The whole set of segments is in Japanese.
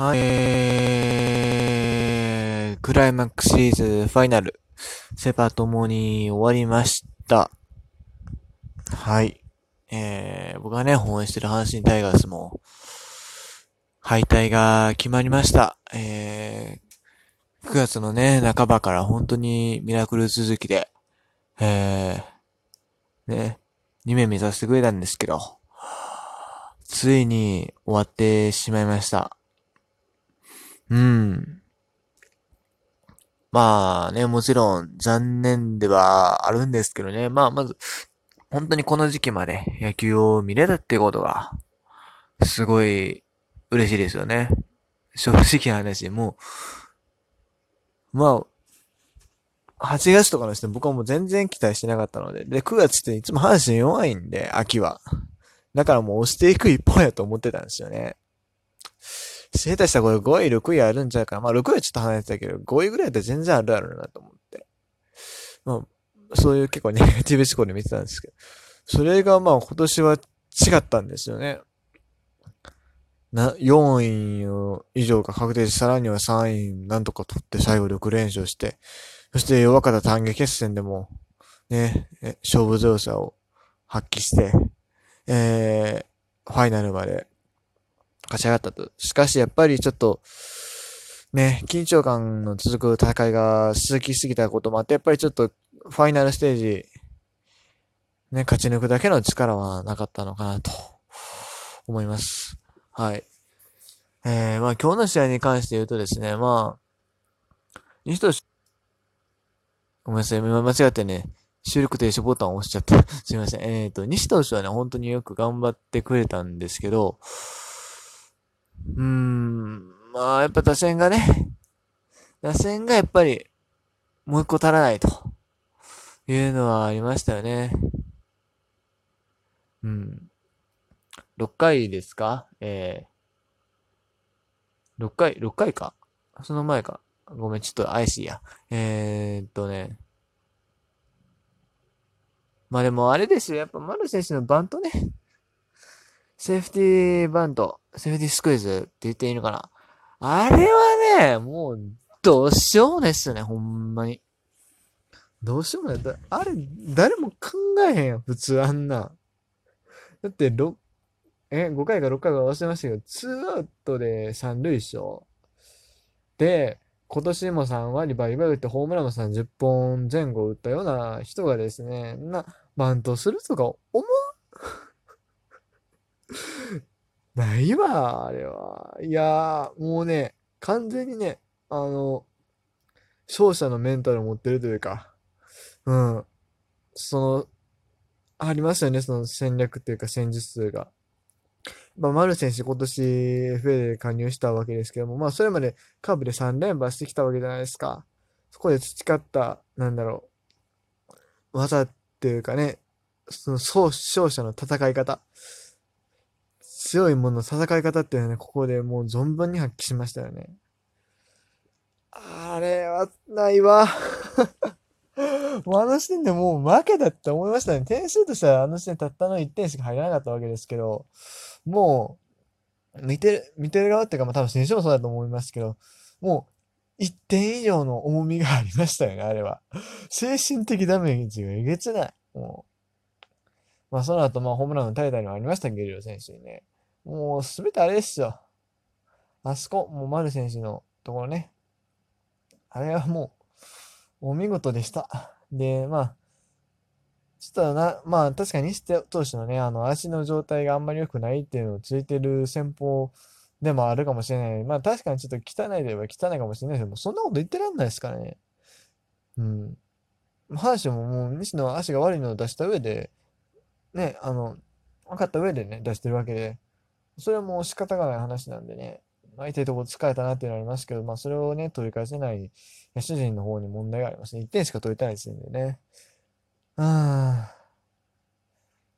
はい、えー、クライマックスシリーズファイナル、セパともに終わりました。はい。えー、僕がね、応援してる阪神タイガースも、敗退が決まりました。えー、9月のね、半ばから本当にミラクル続きで、えー、ね、2面目指してくれたんですけど、ついに終わってしまいました。うん。まあね、もちろん残念ではあるんですけどね。まあまず、本当にこの時期まで野球を見れたってことが、すごい嬉しいですよね。正直な話、もう、まあ、8月とかの人僕はもう全然期待してなかったので。で、9月っていつも阪神弱いんで、秋は。だからもう押していく一方やと思ってたんですよね。下手したらこれ5位、6位あるんちゃうかな。まあ6位はちょっと離れてたけど、5位ぐらいだったら全然あるあるなと思って。まあ、そういう結構ネガティブ思考で見てたんですけど。それがまあ今年は違ったんですよね。な、4位以上が確定し、さらには3位なんとか取って最後6連勝して、そして弱かった単元決戦でも、ね、勝負強さを発揮して、えー、ファイナルまで勝ち上がったと。しかしやっぱりちょっと、ね、緊張感の続く戦いが続きすぎたこともあって、やっぱりちょっとファイナルステージ、ね、勝ち抜くだけの力はなかったのかなと思います。はい。えー、まあ今日の試合に関して言うとですね、まあ、西投手、ごめんなさい、今間違ってね、収録停止ボタンを押しちゃった。すいません。えっ、ー、と、西投手はね、本当によく頑張ってくれたんですけど、うーん、まあ、やっぱ打線がね、打線がやっぱり、もう一個足らないと、いうのはありましたよね。うん。6回ですか？えー、6回、6回か？その前か。ごめん、ちょっと怪しいや。えー、っとね。まあでもあれですよ。やっぱ丸選手のバントね。セーフティーバント、セーフティスクイズって言っていいのかな？あれはね、もう、どうしようもないっすよね、ほんまに。どうしようもない。あれ、誰も考えへんやん、普通あんな。だって、6、え、5回か6回か忘れましたけど、2アウトで3塁賞。で、今年も3割バリバリ打ってホームランも30本前後打ったような人がですね、な、バントするとか思う？ないわ、あれは。いやー、もうね、完全にね、あの、勝者のメンタルを持ってるというか、うん。その、ありましたよね、その戦略っていうか戦術が。まあ、丸選手今年 FA で加入したわけですけども、まあ、それまでカーブで3連覇してきたわけじゃないですか。そこで培った、なんだろう、技っていうかね、その勝者の戦い方。強いもの戦い方っていうのはね、ここでもう存分に発揮しましたよね。あれはないわ。もうあの時点でもう負けだって思いましたね。点数としてはあの時点たったの1点しか入らなかったわけですけど、もう、見てる、見てる側っていうか、まあ多分選手もそうだと思いますけど、もう、1点以上の重みがありましたよね、あれは。精神的ダメージがえげつない。もう。まあその後、まあホームランの大会もありましたけど、選手にね。もうすべてあれですよ。あそこ、もう丸選手のところね。あれはもう、お見事でした。で、まあ、ちょっとな、まあ確かに西投手のね、あの足の状態があんまり良くないっていうのをついてる戦法でもあるかもしれない。まあ確かにちょっと汚いといえば汚いかもしれないけど、そんなこと言ってらんないですからね。うん。阪神ももう西の足が悪いのを出した上で、ね、あの、分かった上でね、出してるわけで、それはもう仕方がない話なんでね、相手とこ疲れたなっていうのはありますけど、まあそれをね、取り返せない野手陣の方に問題がありますね。1点しか取りたいですんでね。うん。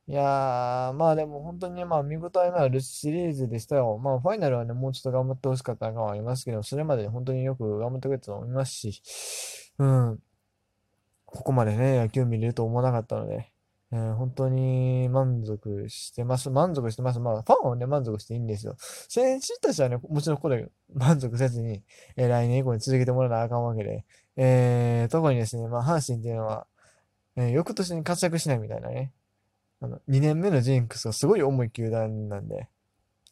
いやー、まあでも本当に、まあ見応えのあるシリーズでしたよ。まあファイナルはね、もうちょっと頑張ってほしかった感はありますけど、それまで本当によく頑張ってくれたと思いますし、うん。ここまでね、野球見れると思わなかったので、えー、本当に満足してます。満足してます。まあ、ファンはね、満足していいんですよ。選手たちはね、もちろんこれ満足せずに、えー、来年以降に続けてもらわなあかんわけで、えー、特にですね、まあ、阪神っていうのは、えー、翌年に活躍しないみたいなね、あの、2年目のジンクスがすごい重い球団なんで、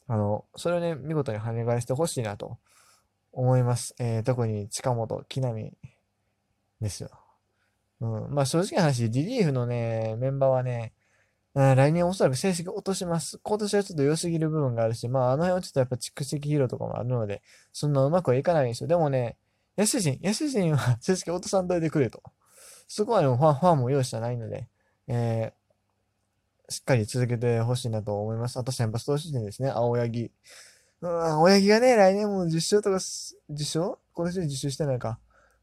あの、それをね、見事に跳ね返してほしいなと思います。えー、特に近本、木浪ですよ。うん。まあ正直な話、リリーフのね、メンバーはね、うん、来年おそらく成績落とします。今年はちょっと良すぎる部分があるし、まああの辺はちょっとやっぱ蓄積疲労とかもあるので、そんなうまくはいかないんですよ。でもね、安人、安人は 成績落とさんといてくれと。そこはでもファン、ファンも用意してないので、えー、しっかり続けてほしいなと思います。あと先発投手陣ですね、青柳。うん、青柳がね、来年も10勝とか、10勝今年で10勝してないか。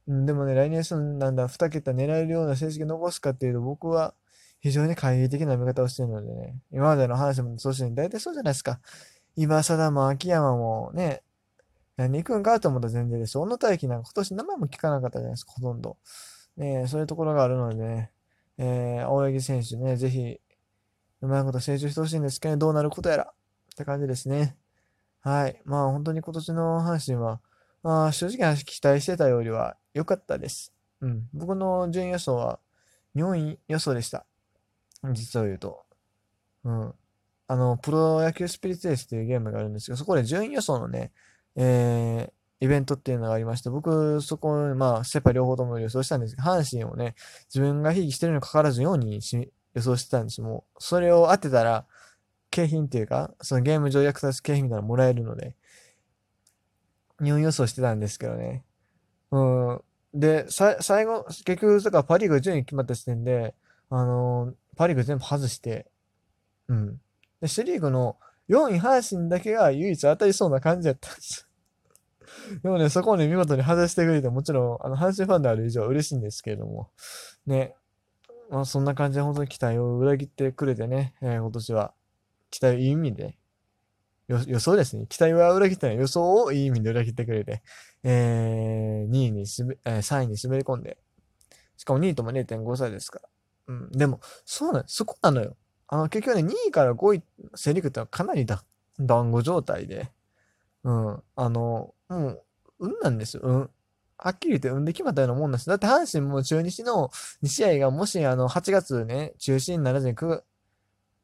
うん、でもね、来年そのなんだ、2桁狙えるような成績残すかっていうと、僕は非常に懐疑的な見方をしてるのでね、今までの話もそうして大体そうじゃないですか。今貞も秋山もね、何行くんかと思ったら全然です。小野大輝なんか今年名前も聞かなかったじゃないですか、ほとんど。ね、そういうところがあるのでね、えー、青柳選手ね、ぜひ、うまいこと成長してほしいんですけど、どうなることやらって感じですね。はい。まあ本当に今年の阪神は、まあ正直な期待してたよりは良かったです。うん。僕の順位予想は4位予想でした。実を言うと。うん。あの、プロ野球スピリッツレースっていうゲームがあるんですけど、そこで順位予想のね、えー、イベントっていうのがありまして、僕、そこ、まあ、セパ両方とも予想したんですけど、阪神をね、自分がひいきしてるにもかかわらず4に予想してたんですもう、それを当てたら、景品っていうか、そのゲーム上役立つ景品みたいなのもらえるので、4予想してたんですけどね。うん。で、さ、最後、結局、だからパリーグ順位決まった時点で、あのー、パリーグ全部外して、うん。で、シリーグの4位阪神だけが唯一当たりそうな感じやったんです。でもね、そこをね、見事に外してくれて、もちろん、あの、阪神ファンである以上嬉しいんですけれども、ね、まあ、そんな感じで本当に期待を裏切ってくれてね、えー、今年は、期待いい意味で、予想ですね。期待は裏切ってない。予想をいい意味で裏切ってくれて、えー、2位にすべ、えー、3位に滑り込んで、しかも2位とも0.5歳ですから。うん。でも、そうなの、そこなのよ。あの、結局ね、2位から5位、セリフってのはかなりだ、団子状態で、うん。あの、もう、運なんですよ。うん。はっきり言って運で決まったようなもんなんです。だって阪神も中日の2試合がもしあの8月ね、中止にならずに 9,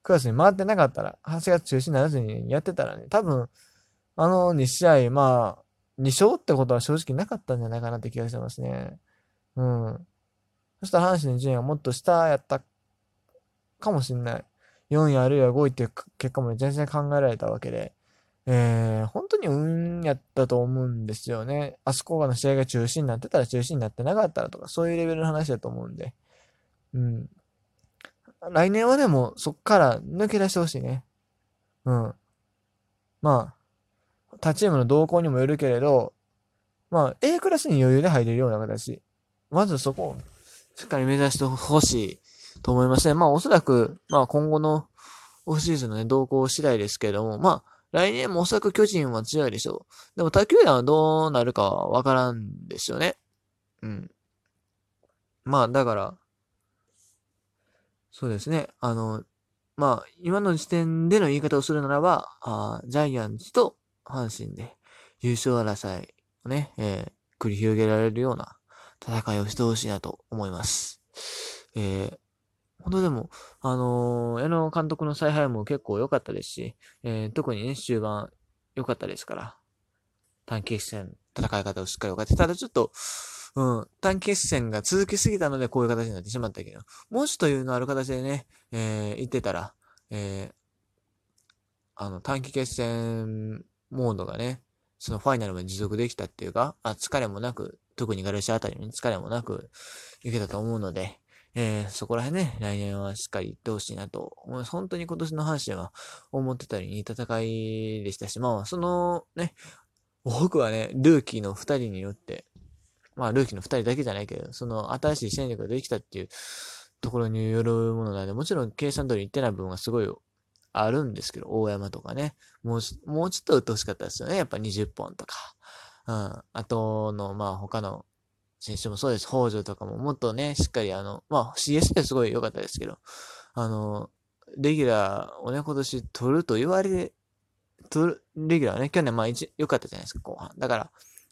9月に回ってなかったら、8月中止にならずにやってたらね、多分、あの2試合、まあ、2勝ってことは正直なかったんじゃないかなって気がしてますね。うん。そしたら阪神の順位はもっと下やったかもしんない。4位あるいは5位っていう結果も全然考えられたわけで、えー、本当に運やったと思うんですよね。あそこがの試合が中止になってたら中止になってなかったらとか、そういうレベルの話だと思うんで。うん。来年はでもそっから抜け出してほしいね。うん。まあ、他チームの動向にもよるけれど、まあ、A クラスに余裕で入れるような形。まずそこをしっかり目指してほしいと思いますね。まあ、おそらく、まあ今後のオフシーズンのね、動向次第ですけれども、まあ、来年もおそらく巨人は強いでしょう。でも他球団はどうなるかはわからんですよね。うん。まあ、だから、そうですね。あの、まあ、今の時点での言い方をするならば、あジャイアンツと阪神で優勝争いをね、えー、繰り広げられるような戦いをしてほしいなと思います。えー、本当でも、あのー、矢野監督の采配も結構良かったですし、えー、特にね、終盤良かったですから、短期戦、戦い方をしっかり分かって、ただちょっと、うん、短期決戦が続きすぎたのでこういう形になってしまったけど、もうちょっというのある形でね、えー、言ってたら、えー、あの、短期決戦モードがね、そのファイナルまで持続できたっていうか、あ、疲れもなく、特にガルシアあたりに疲れもなくいけたと思うので、えー、そこら辺ね、来年はしっかり行ってほしいなと思います。本当に今年の阪神は思ってたよりいい戦いでしたし、まあ、そのね、僕はね、ルーキーの二人によって、まあ、ルーキーの二人だけじゃないけど、その新しい戦力ができたっていうところによるものなので、もちろん計算通り言ってない部分はすごいあるんですけど、大山とかね、もう、もうちょっと打ってほしかったですよね。やっぱ20本とか。うん。あとの、まあ他の選手もそうです。北条とかももっとね、しっかりあの、まあ CS ですごい良かったですけど、あの、レギュラーをね、今年取ると言われ、取る、レギュラーね、去年まあ一、良かったじゃないですか、後半。だから、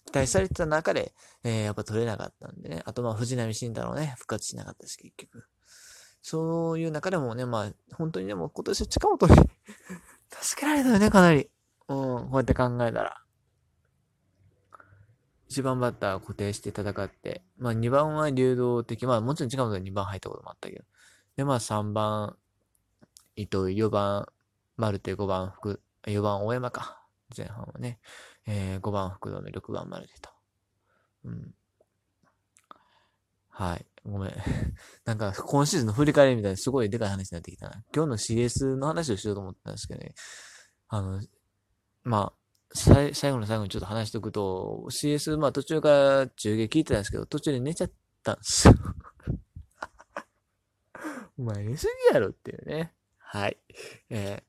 期待されてた中で、えー、やっぱ取れなかったんでね。あとまあ、藤波慎太郎ね、復活しなかったし、結局。そういう中でもね、まあ、本当にでも今年は近本に 助けられたよね、かなり。うん、こうやって考えたら。1番バッター固定して戦って、まあ2番は流動的、まあもちろん近本が2番入ったこともあったけど。で、まあ3番、伊藤、4番、丸手、5番、福、4番、大山か。前半はね。えー、5番、福留、6番、丸手と。うん。はい。ごめん。なんか、今シーズンの振り返りみたいにすごいでかい話になってきたな。今日の CS の話をしようと思ったんですけどね。あの、まあ、最最後の最後にちょっと話しておくと、CS、まあ途中から中継聞いてたんですけど、途中で寝ちゃったんですよ。お前寝すぎやろっていうね。はい。えー、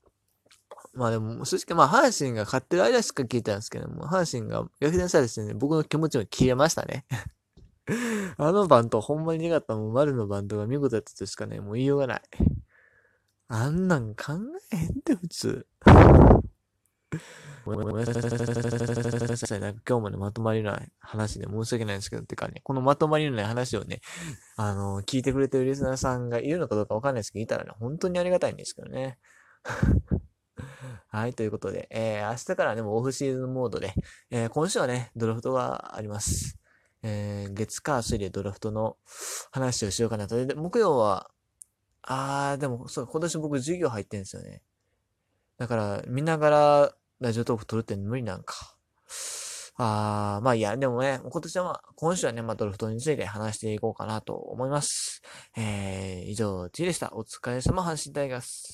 まあでも、正直まあ阪神が勝ってる間しか聞いたんですけども、阪神が逆転されてね、僕の気持ちも消えましたね。あのバントほんまに苦かったもん、丸のバントが見事だったとしかね、もう言いようがない。あんなん考えへんって、普通。ごめんなさい。なんか今日もね、まとまりない話で申し訳ないんですけど、てかね、このまとまりのない話をね、あの、聞いてくれてるリスナーさんがいるのかどうかわかんないですけど、いたらね、本当にありがたいんですけどね。はい、ということで、えー、明日からね、もオフシーズンモードで、えー、今週はね、ドラフトがあります。えー、月火水でドラフトの話をしようかなと。で、木曜は、あー、でも、そう、今年僕授業入ってんですよね。だから、見ながらラジオトーク撮るって無理なんか。あー、まあいや、でもね、今年はまあ、今週はね、まあドラフトについて話していこうかなと思います。えー、以上、T でした。お疲れ様、阪神タイガース。